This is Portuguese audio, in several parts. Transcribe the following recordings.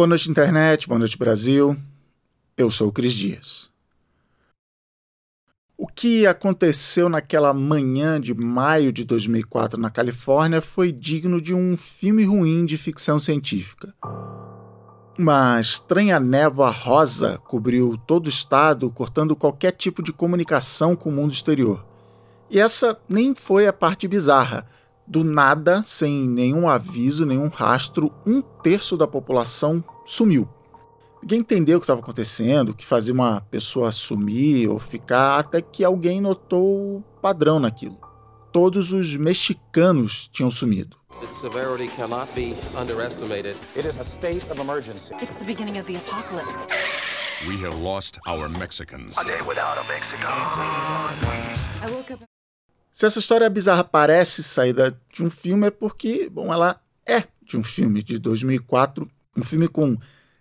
Boa noite, internet. Boa noite, Brasil. Eu sou o Cris Dias. O que aconteceu naquela manhã de maio de 2004 na Califórnia foi digno de um filme ruim de ficção científica. Uma estranha névoa rosa cobriu todo o estado, cortando qualquer tipo de comunicação com o mundo exterior. E essa nem foi a parte bizarra do nada, sem nenhum aviso, nenhum rastro, um terço da população sumiu. Ninguém entendeu o que estava acontecendo, que fazia uma pessoa sumir ou ficar, até que alguém notou o padrão naquilo. Todos os mexicanos tinham sumido. Its severity cannot be underestimated. It is a state of emergency. It's the beginning of the apocalypse. We have lost our Mexicans. A day without a Mexico. I woke up. Se essa história bizarra parece saída de um filme, é porque, bom, ela é de um filme de 2004, um filme com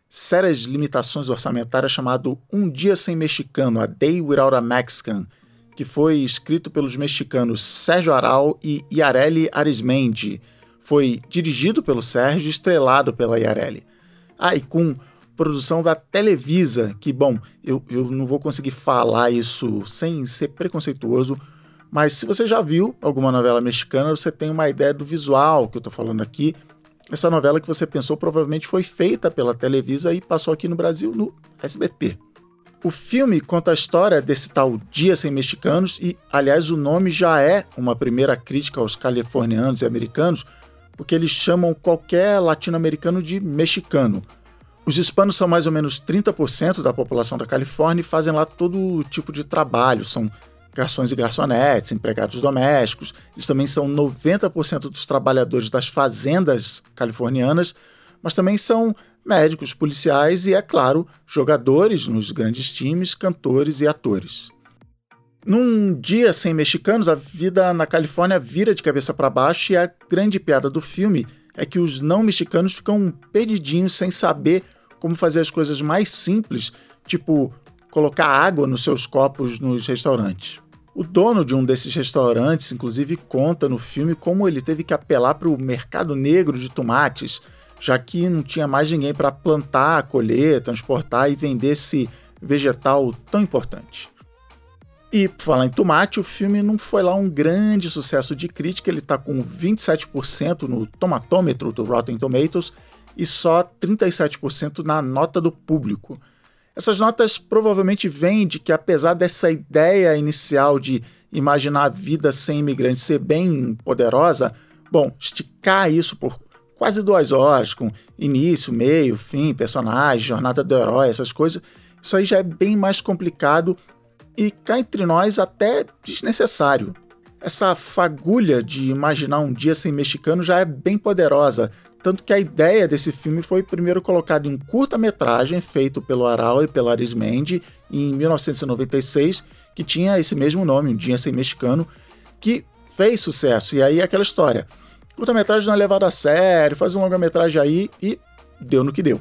sérias limitações orçamentárias chamado Um Dia Sem Mexicano, A Day Without a Mexican, que foi escrito pelos mexicanos Sérgio Aral e Yareli Arismendi. Foi dirigido pelo Sérgio e estrelado pela Yareli. Ah, e com produção da Televisa, que, bom, eu, eu não vou conseguir falar isso sem ser preconceituoso, mas se você já viu alguma novela mexicana, você tem uma ideia do visual que eu estou falando aqui. Essa novela que você pensou provavelmente foi feita pela Televisa e passou aqui no Brasil no SBT. O filme conta a história desse tal Dia Sem Mexicanos e, aliás, o nome já é uma primeira crítica aos californianos e americanos, porque eles chamam qualquer latino-americano de mexicano. Os hispanos são mais ou menos 30% da população da Califórnia e fazem lá todo tipo de trabalho, são garçons e garçonetes, empregados domésticos. Eles também são 90% dos trabalhadores das fazendas californianas, mas também são médicos, policiais e, é claro, jogadores nos grandes times, cantores e atores. Num dia sem mexicanos, a vida na Califórnia vira de cabeça para baixo e a grande piada do filme é que os não mexicanos ficam perdidinhos sem saber como fazer as coisas mais simples, tipo colocar água nos seus copos nos restaurantes. O dono de um desses restaurantes, inclusive, conta no filme como ele teve que apelar para o mercado negro de tomates, já que não tinha mais ninguém para plantar, colher, transportar e vender esse vegetal tão importante. E por falar em tomate, o filme não foi lá um grande sucesso de crítica, ele está com 27% no tomatômetro do Rotten Tomatoes e só 37% na nota do público. Essas notas provavelmente vêm de que, apesar dessa ideia inicial de imaginar a vida sem imigrantes ser bem poderosa, bom, esticar isso por quase duas horas, com início, meio, fim, personagem, jornada do herói, essas coisas, isso aí já é bem mais complicado e cá entre nós até desnecessário. Essa fagulha de imaginar um dia sem mexicano já é bem poderosa, tanto que a ideia desse filme foi primeiro colocado em curta-metragem feito pelo Aral e pela Arismendi em 1996, que tinha esse mesmo nome, Um Dia Sem Mexicano, que fez sucesso. E aí aquela história. Curta-metragem não é levado a sério, faz um longa-metragem aí e deu no que deu.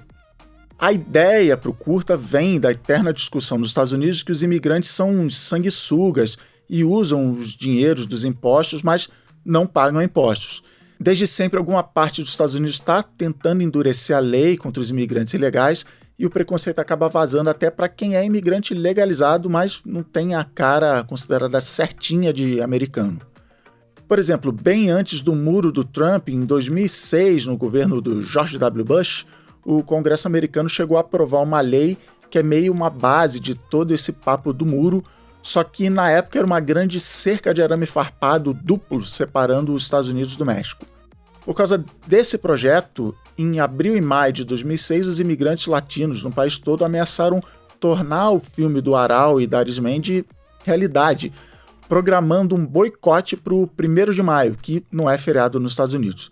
A ideia para o curta vem da eterna discussão nos Estados Unidos que os imigrantes são sanguessugas e usam os dinheiros dos impostos, mas não pagam impostos. Desde sempre, alguma parte dos Estados Unidos está tentando endurecer a lei contra os imigrantes ilegais e o preconceito acaba vazando até para quem é imigrante legalizado, mas não tem a cara considerada certinha de americano. Por exemplo, bem antes do muro do Trump, em 2006, no governo do George W. Bush, o Congresso americano chegou a aprovar uma lei que é meio uma base de todo esse papo do muro, só que na época era uma grande cerca de arame farpado duplo separando os Estados Unidos do México. Por causa desse projeto, em abril e maio de 2006, os imigrantes latinos no país todo ameaçaram tornar o filme do Aral e da Arismendi realidade, programando um boicote para o 1 de maio, que não é feriado nos Estados Unidos.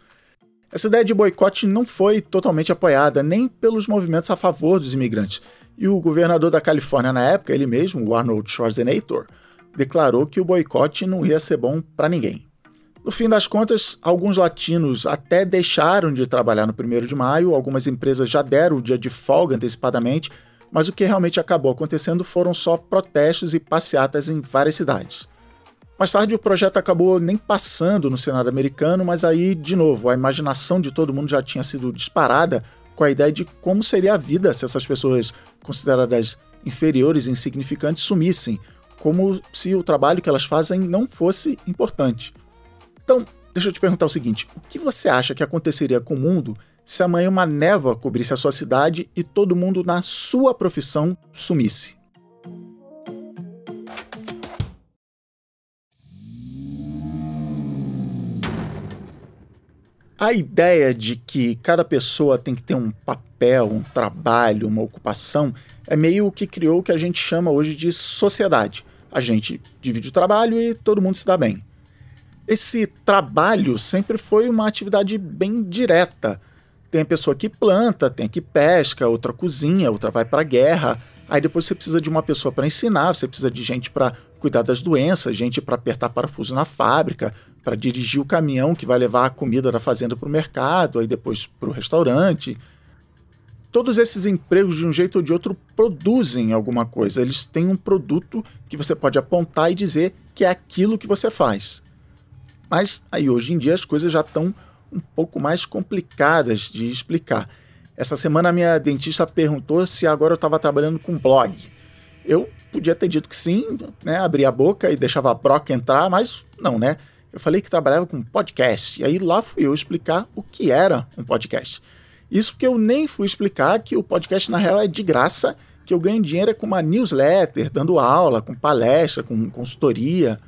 Essa ideia de boicote não foi totalmente apoiada nem pelos movimentos a favor dos imigrantes, e o governador da Califórnia na época, ele mesmo, o Arnold Schwarzenegger, declarou que o boicote não ia ser bom para ninguém. No fim das contas, alguns latinos até deixaram de trabalhar no 1 de maio, algumas empresas já deram o dia de folga antecipadamente, mas o que realmente acabou acontecendo foram só protestos e passeatas em várias cidades. Mais tarde, o projeto acabou nem passando no Senado americano, mas aí, de novo, a imaginação de todo mundo já tinha sido disparada com a ideia de como seria a vida se essas pessoas consideradas inferiores insignificantes sumissem, como se o trabalho que elas fazem não fosse importante. Então, deixa eu te perguntar o seguinte: o que você acha que aconteceria com o mundo se amanhã uma névoa cobrisse a sua cidade e todo mundo na sua profissão sumisse? A ideia de que cada pessoa tem que ter um papel, um trabalho, uma ocupação é meio o que criou o que a gente chama hoje de sociedade. A gente divide o trabalho e todo mundo se dá bem. Esse trabalho sempre foi uma atividade bem direta. Tem a pessoa que planta, tem a que pesca, outra cozinha, outra vai para a guerra. Aí depois você precisa de uma pessoa para ensinar, você precisa de gente para cuidar das doenças, gente para apertar parafuso na fábrica, para dirigir o caminhão que vai levar a comida da fazenda para o mercado, aí depois para o restaurante. Todos esses empregos, de um jeito ou de outro, produzem alguma coisa. Eles têm um produto que você pode apontar e dizer que é aquilo que você faz. Mas aí hoje em dia as coisas já estão um pouco mais complicadas de explicar. Essa semana a minha dentista perguntou se agora eu estava trabalhando com blog. Eu podia ter dito que sim, né? Abria a boca e deixava a broca entrar, mas não, né? Eu falei que trabalhava com podcast. E aí lá fui eu explicar o que era um podcast. Isso porque eu nem fui explicar que o podcast na real é de graça, que eu ganho dinheiro é com uma newsletter, dando aula, com palestra, com consultoria.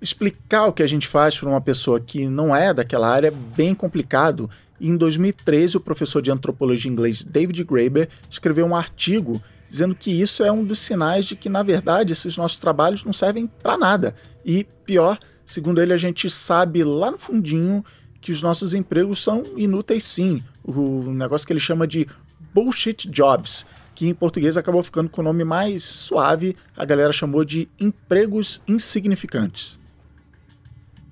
Explicar o que a gente faz para uma pessoa que não é daquela área é bem complicado. E em 2013, o professor de antropologia inglês David Graeber escreveu um artigo dizendo que isso é um dos sinais de que, na verdade, esses nossos trabalhos não servem para nada. E, pior, Segundo ele, a gente sabe lá no fundinho que os nossos empregos são inúteis sim. O negócio que ele chama de bullshit jobs, que em português acabou ficando com o nome mais suave, a galera chamou de empregos insignificantes.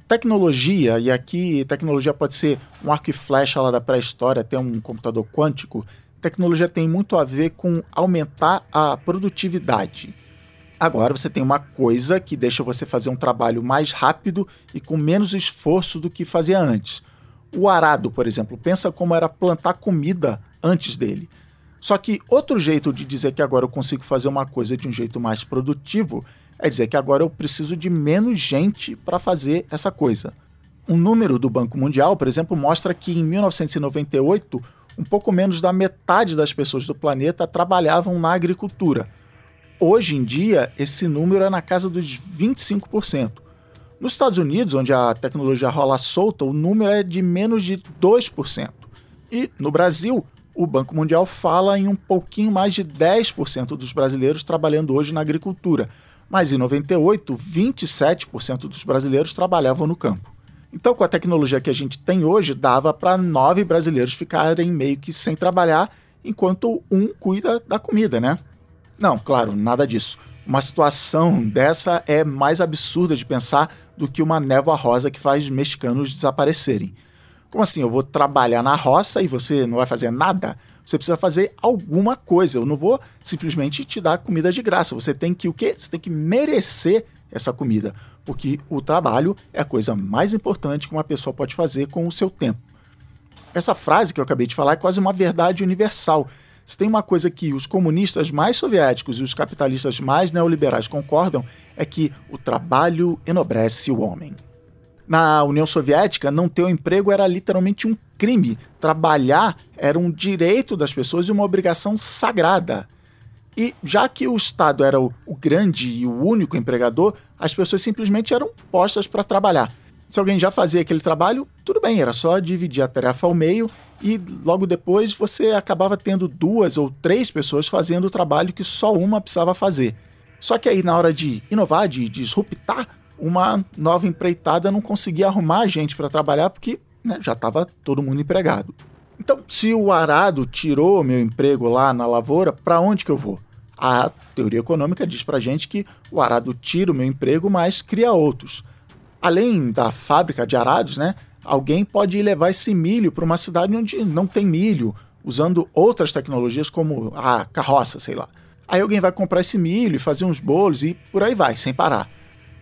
Tecnologia, e aqui tecnologia pode ser um arco e flecha lá da pré-história até um computador quântico, tecnologia tem muito a ver com aumentar a produtividade. Agora você tem uma coisa que deixa você fazer um trabalho mais rápido e com menos esforço do que fazia antes. O arado, por exemplo, pensa como era plantar comida antes dele. Só que outro jeito de dizer que agora eu consigo fazer uma coisa de um jeito mais produtivo é dizer que agora eu preciso de menos gente para fazer essa coisa. Um número do Banco Mundial, por exemplo, mostra que em 1998, um pouco menos da metade das pessoas do planeta trabalhavam na agricultura Hoje em dia, esse número é na casa dos 25%. Nos Estados Unidos, onde a tecnologia rola solta, o número é de menos de 2%. E no Brasil, o Banco Mundial fala em um pouquinho mais de 10% dos brasileiros trabalhando hoje na agricultura. Mas em 98, 27% dos brasileiros trabalhavam no campo. Então, com a tecnologia que a gente tem hoje, dava para nove brasileiros ficarem meio que sem trabalhar, enquanto um cuida da comida, né? Não, claro, nada disso. Uma situação dessa é mais absurda de pensar do que uma névoa rosa que faz mexicanos desaparecerem. Como assim? Eu vou trabalhar na roça e você não vai fazer nada? Você precisa fazer alguma coisa. Eu não vou simplesmente te dar comida de graça. Você tem que o quê? Você tem que merecer essa comida, porque o trabalho é a coisa mais importante que uma pessoa pode fazer com o seu tempo. Essa frase que eu acabei de falar é quase uma verdade universal. Se tem uma coisa que os comunistas mais soviéticos e os capitalistas mais neoliberais concordam, é que o trabalho enobrece o homem. Na União Soviética, não ter um emprego era literalmente um crime. Trabalhar era um direito das pessoas e uma obrigação sagrada. E já que o Estado era o, o grande e o único empregador, as pessoas simplesmente eram postas para trabalhar. Se alguém já fazia aquele trabalho, tudo bem, era só dividir a tarefa ao meio e logo depois você acabava tendo duas ou três pessoas fazendo o trabalho que só uma precisava fazer. Só que aí na hora de inovar, de disruptar, uma nova empreitada não conseguia arrumar gente para trabalhar porque né, já estava todo mundo empregado. Então, se o arado tirou meu emprego lá na lavoura, para onde que eu vou? A teoria econômica diz para gente que o arado tira o meu emprego, mas cria outros além da fábrica de arados, né, alguém pode levar esse milho para uma cidade onde não tem milho, usando outras tecnologias como a carroça, sei lá. Aí alguém vai comprar esse milho e fazer uns bolos e por aí vai, sem parar.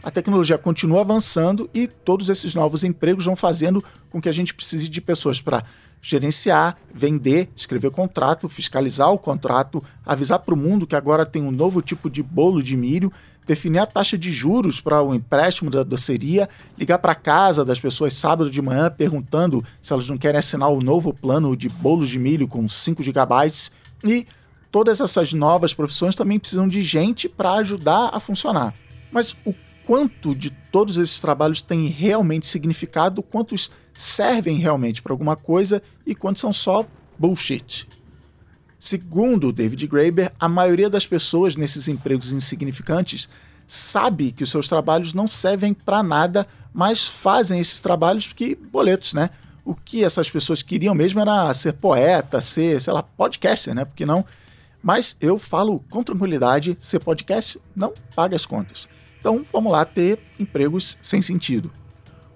a tecnologia continua avançando e todos esses novos empregos vão fazendo com que a gente precise de pessoas para gerenciar, vender, escrever contrato, fiscalizar o contrato, avisar para o mundo que agora tem um novo tipo de bolo de milho, definir a taxa de juros para o empréstimo da doceria, ligar para casa das pessoas sábado de manhã perguntando se elas não querem assinar o novo plano de bolos de milho com 5 gigabytes e todas essas novas profissões também precisam de gente para ajudar a funcionar. Mas o quanto de todos esses trabalhos têm realmente significado, quantos servem realmente para alguma coisa e quantos são só bullshit. Segundo David Graeber, a maioria das pessoas nesses empregos insignificantes sabe que os seus trabalhos não servem para nada, mas fazem esses trabalhos porque boletos, né? O que essas pessoas queriam mesmo era ser poeta, ser, sei lá, podcaster, né? Porque não? Mas eu falo com tranquilidade, ser podcast não paga as contas. Então vamos lá ter empregos sem sentido.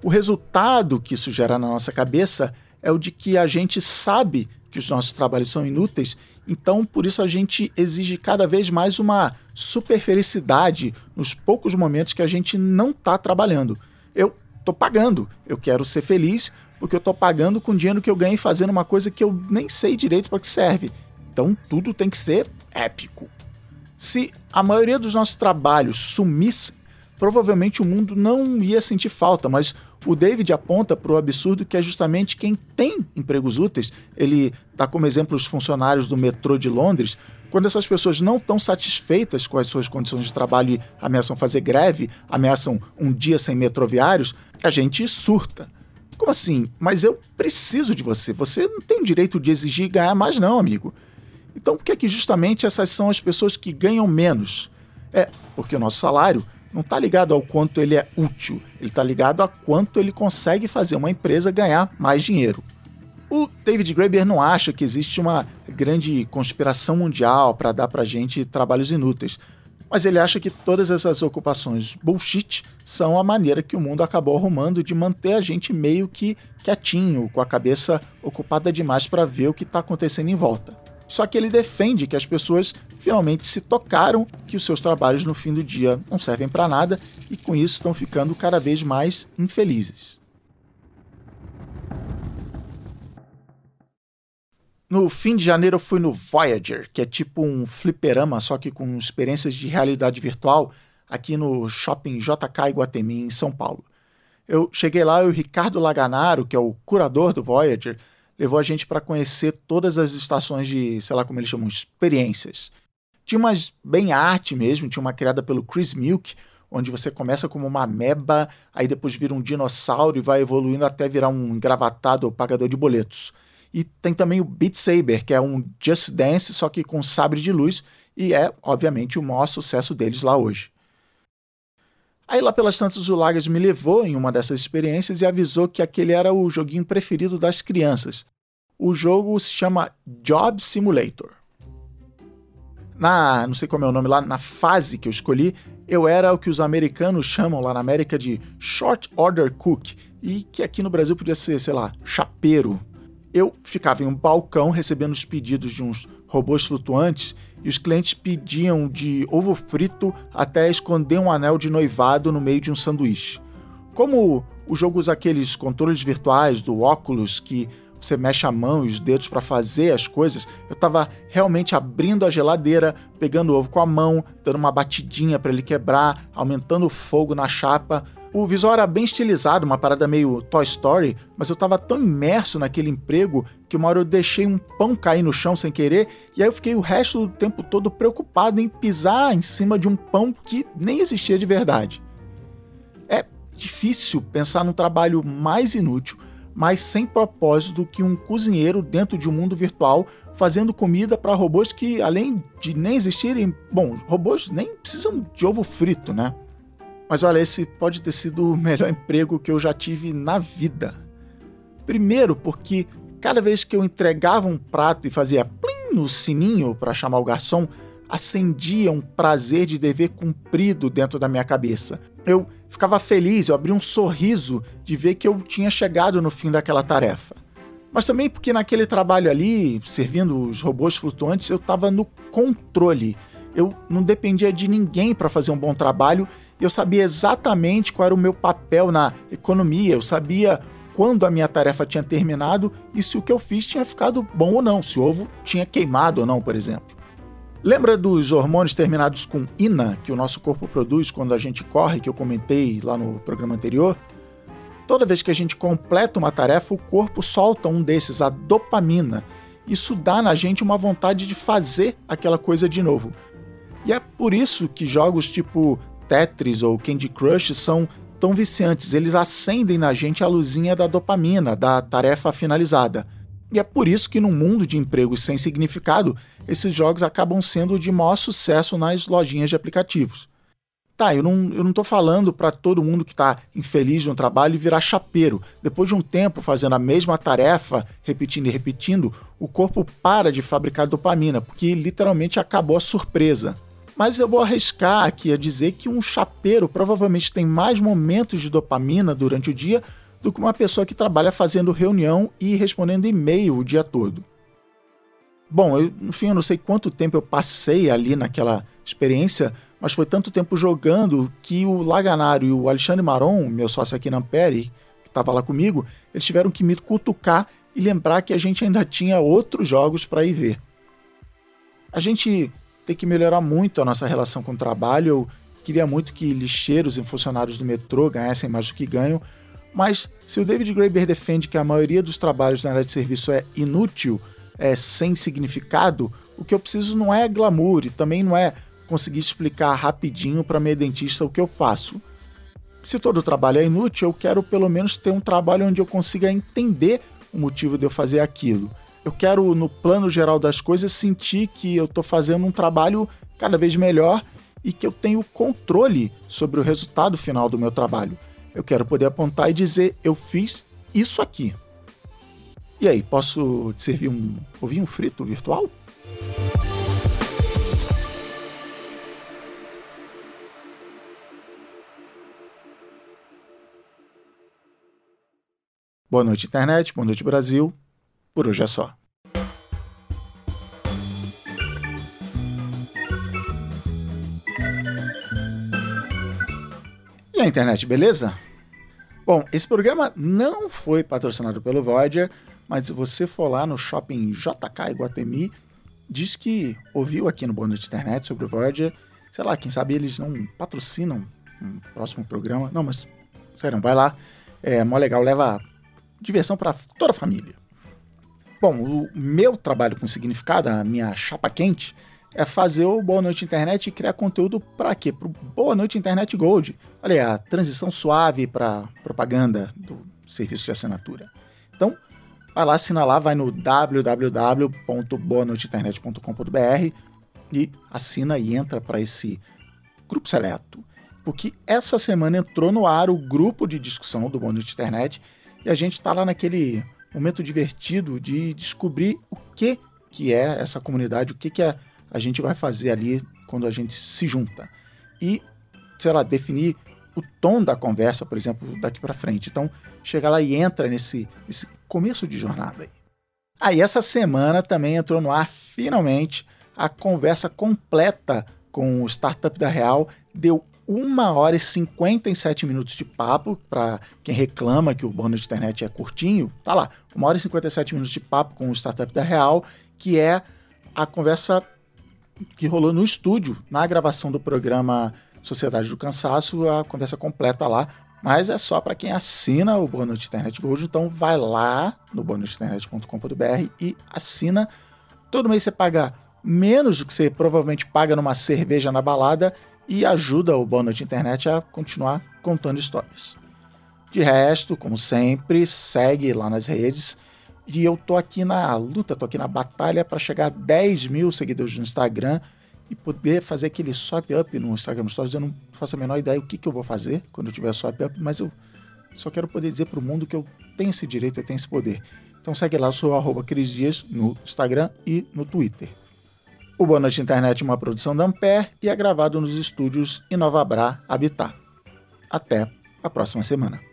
O resultado que isso gera na nossa cabeça é o de que a gente sabe que os nossos trabalhos são inúteis, então por isso a gente exige cada vez mais uma super felicidade nos poucos momentos que a gente não está trabalhando. Eu estou pagando, eu quero ser feliz porque eu estou pagando com dinheiro que eu ganhei fazendo uma coisa que eu nem sei direito para que serve. Então tudo tem que ser épico. Se a maioria dos nossos trabalhos sumisse, provavelmente o mundo não ia sentir falta, mas o David aponta para o absurdo que é justamente quem tem empregos úteis. Ele dá como exemplo os funcionários do metrô de Londres. Quando essas pessoas não estão satisfeitas com as suas condições de trabalho e ameaçam fazer greve, ameaçam um dia sem metroviários, a gente surta. Como assim? Mas eu preciso de você. Você não tem o direito de exigir ganhar mais, não, amigo. Então por que, é que justamente essas são as pessoas que ganham menos? É porque o nosso salário não está ligado ao quanto ele é útil, ele está ligado a quanto ele consegue fazer uma empresa ganhar mais dinheiro. O David Graeber não acha que existe uma grande conspiração mundial para dar para gente trabalhos inúteis, mas ele acha que todas essas ocupações bullshit são a maneira que o mundo acabou arrumando de manter a gente meio que quietinho, com a cabeça ocupada demais para ver o que está acontecendo em volta. Só que ele defende que as pessoas finalmente se tocaram que os seus trabalhos no fim do dia não servem para nada e com isso estão ficando cada vez mais infelizes. No fim de janeiro eu fui no Voyager, que é tipo um fliperama, só que com experiências de realidade virtual, aqui no Shopping JK Iguatemi, em São Paulo. Eu cheguei lá e o Ricardo Laganaro, que é o curador do Voyager, levou a gente para conhecer todas as estações de, sei lá como eles chamam, experiências. Tinha umas bem arte mesmo, tinha uma criada pelo Chris Milk, onde você começa como uma meba, aí depois vira um dinossauro e vai evoluindo até virar um engravatado pagador de boletos. E tem também o Beat Saber, que é um Just Dance, só que com sabre de luz, e é, obviamente, o maior sucesso deles lá hoje. Aí lá pelas tantas o Lagas me levou em uma dessas experiências e avisou que aquele era o joguinho preferido das crianças. O jogo se chama Job Simulator. Na, não sei como é o nome lá, na fase que eu escolhi, eu era o que os americanos chamam lá na América de Short Order Cook, e que aqui no Brasil podia ser, sei lá, chapeiro. Eu ficava em um balcão recebendo os pedidos de uns robôs flutuantes e os clientes pediam de ovo frito até esconder um anel de noivado no meio de um sanduíche. Como o jogo usa aqueles controles virtuais do óculos que você mexe a mão e os dedos para fazer as coisas, eu estava realmente abrindo a geladeira, pegando o ovo com a mão, dando uma batidinha para ele quebrar, aumentando o fogo na chapa. O visual era bem estilizado, uma parada meio Toy Story, mas eu estava tão imerso naquele emprego que uma hora eu deixei um pão cair no chão sem querer, e aí eu fiquei o resto do tempo todo preocupado em pisar em cima de um pão que nem existia de verdade. É difícil pensar num trabalho mais inútil mas sem propósito do que um cozinheiro dentro de um mundo virtual fazendo comida para robôs que, além de nem existirem, bom, robôs nem precisam de ovo frito, né? Mas olha, esse pode ter sido o melhor emprego que eu já tive na vida. Primeiro, porque cada vez que eu entregava um prato e fazia plim no sininho para chamar o garçom, acendia um prazer de dever cumprido dentro da minha cabeça. Eu ficava feliz, eu abria um sorriso de ver que eu tinha chegado no fim daquela tarefa. Mas também porque naquele trabalho ali, servindo os robôs flutuantes, eu estava no controle. Eu não dependia de ninguém para fazer um bom trabalho, eu sabia exatamente qual era o meu papel na economia, eu sabia quando a minha tarefa tinha terminado e se o que eu fiz tinha ficado bom ou não, se o ovo tinha queimado ou não, por exemplo. Lembra dos hormônios terminados com ina que o nosso corpo produz quando a gente corre, que eu comentei lá no programa anterior? Toda vez que a gente completa uma tarefa, o corpo solta um desses, a dopamina. Isso dá na gente uma vontade de fazer aquela coisa de novo. E é por isso que jogos tipo Tetris ou Candy Crush são tão viciantes. Eles acendem na gente a luzinha da dopamina, da tarefa finalizada. E é por isso que no mundo de empregos sem significado, esses jogos acabam sendo de maior sucesso nas lojinhas de aplicativos. Tá, eu não, eu não tô falando para todo mundo que está infeliz no trabalho virar chapeiro. Depois de um tempo fazendo a mesma tarefa, repetindo e repetindo, o corpo para de fabricar dopamina, porque literalmente acabou a surpresa. Mas eu vou arriscar aqui a dizer que um chapeiro provavelmente tem mais momentos de dopamina durante o dia do que uma pessoa que trabalha fazendo reunião e respondendo e-mail o dia todo. Bom, eu, enfim, eu não sei quanto tempo eu passei ali naquela experiência, mas foi tanto tempo jogando que o Laganário e o Alexandre Maron, meu sócio aqui na Ampere, que estava lá comigo, eles tiveram que me cutucar e lembrar que a gente ainda tinha outros jogos para ir ver. A gente tem que melhorar muito a nossa relação com o trabalho. Eu queria muito que lixeiros e funcionários do metrô ganhassem mais do que ganham, mas se o David Graeber defende que a maioria dos trabalhos na área de serviço é inútil, é, sem significado, o que eu preciso não é glamour e também não é conseguir explicar rapidinho para minha dentista o que eu faço. Se todo trabalho é inútil, eu quero pelo menos ter um trabalho onde eu consiga entender o motivo de eu fazer aquilo. Eu quero, no plano geral das coisas, sentir que eu estou fazendo um trabalho cada vez melhor e que eu tenho controle sobre o resultado final do meu trabalho. Eu quero poder apontar e dizer: eu fiz isso aqui. E aí, posso te servir um ovinho frito virtual? Boa noite, internet. Boa noite, Brasil. Por hoje é só. E a internet, beleza? Bom, esse programa não foi patrocinado pelo Voyager, mas se você for lá no shopping JK Iguatemi, diz que ouviu aqui no Bônus de Internet sobre o Voyager. Sei lá, quem sabe eles não patrocinam um próximo programa. Não, mas sério, vai lá. É mó legal, leva diversão para toda a família. Bom, o meu trabalho com significado, a minha chapa quente, é fazer o Boa Noite Internet e criar conteúdo para quê? Para o Boa Noite Internet Gold. Olha aí, a transição suave para propaganda do serviço de assinatura. Então, vai lá, assina lá, vai no www.boanoiteinternet.com.br e assina e entra para esse grupo seleto. Porque essa semana entrou no ar o grupo de discussão do Boa Noite Internet e a gente está lá naquele momento divertido de descobrir o que, que é essa comunidade, o que, que é a gente vai fazer ali quando a gente se junta. E, sei lá, definir o tom da conversa, por exemplo, daqui para frente. Então, chega lá e entra nesse, nesse começo de jornada aí. Aí, ah, essa semana também entrou no ar, finalmente, a conversa completa com o Startup da Real. Deu uma hora e 57 minutos de papo, para quem reclama que o bônus de internet é curtinho, tá lá, uma hora e 57 minutos de papo com o Startup da Real, que é a conversa que rolou no estúdio, na gravação do programa Sociedade do Cansaço, a conversa completa lá, mas é só para quem assina o Bônus de Internet Gold, então vai lá no bonusinternet.com.br e assina. Todo mês você paga menos do que você provavelmente paga numa cerveja na balada e ajuda o Bônus de Internet a continuar contando histórias. De resto, como sempre, segue lá nas redes. E eu tô aqui na luta, tô aqui na batalha para chegar a 10 mil seguidores no Instagram e poder fazer aquele swipe up no Instagram Stories. Eu não faço a menor ideia o que, que eu vou fazer quando eu tiver swipe up, mas eu só quero poder dizer para o mundo que eu tenho esse direito, eu tenho esse poder. Então segue lá, sou arroba Cris Dias no Instagram e no Twitter. O Boa Noite Internet é uma produção da Ampere e é gravado nos estúdios Inovabrá Habitat. Até a próxima semana.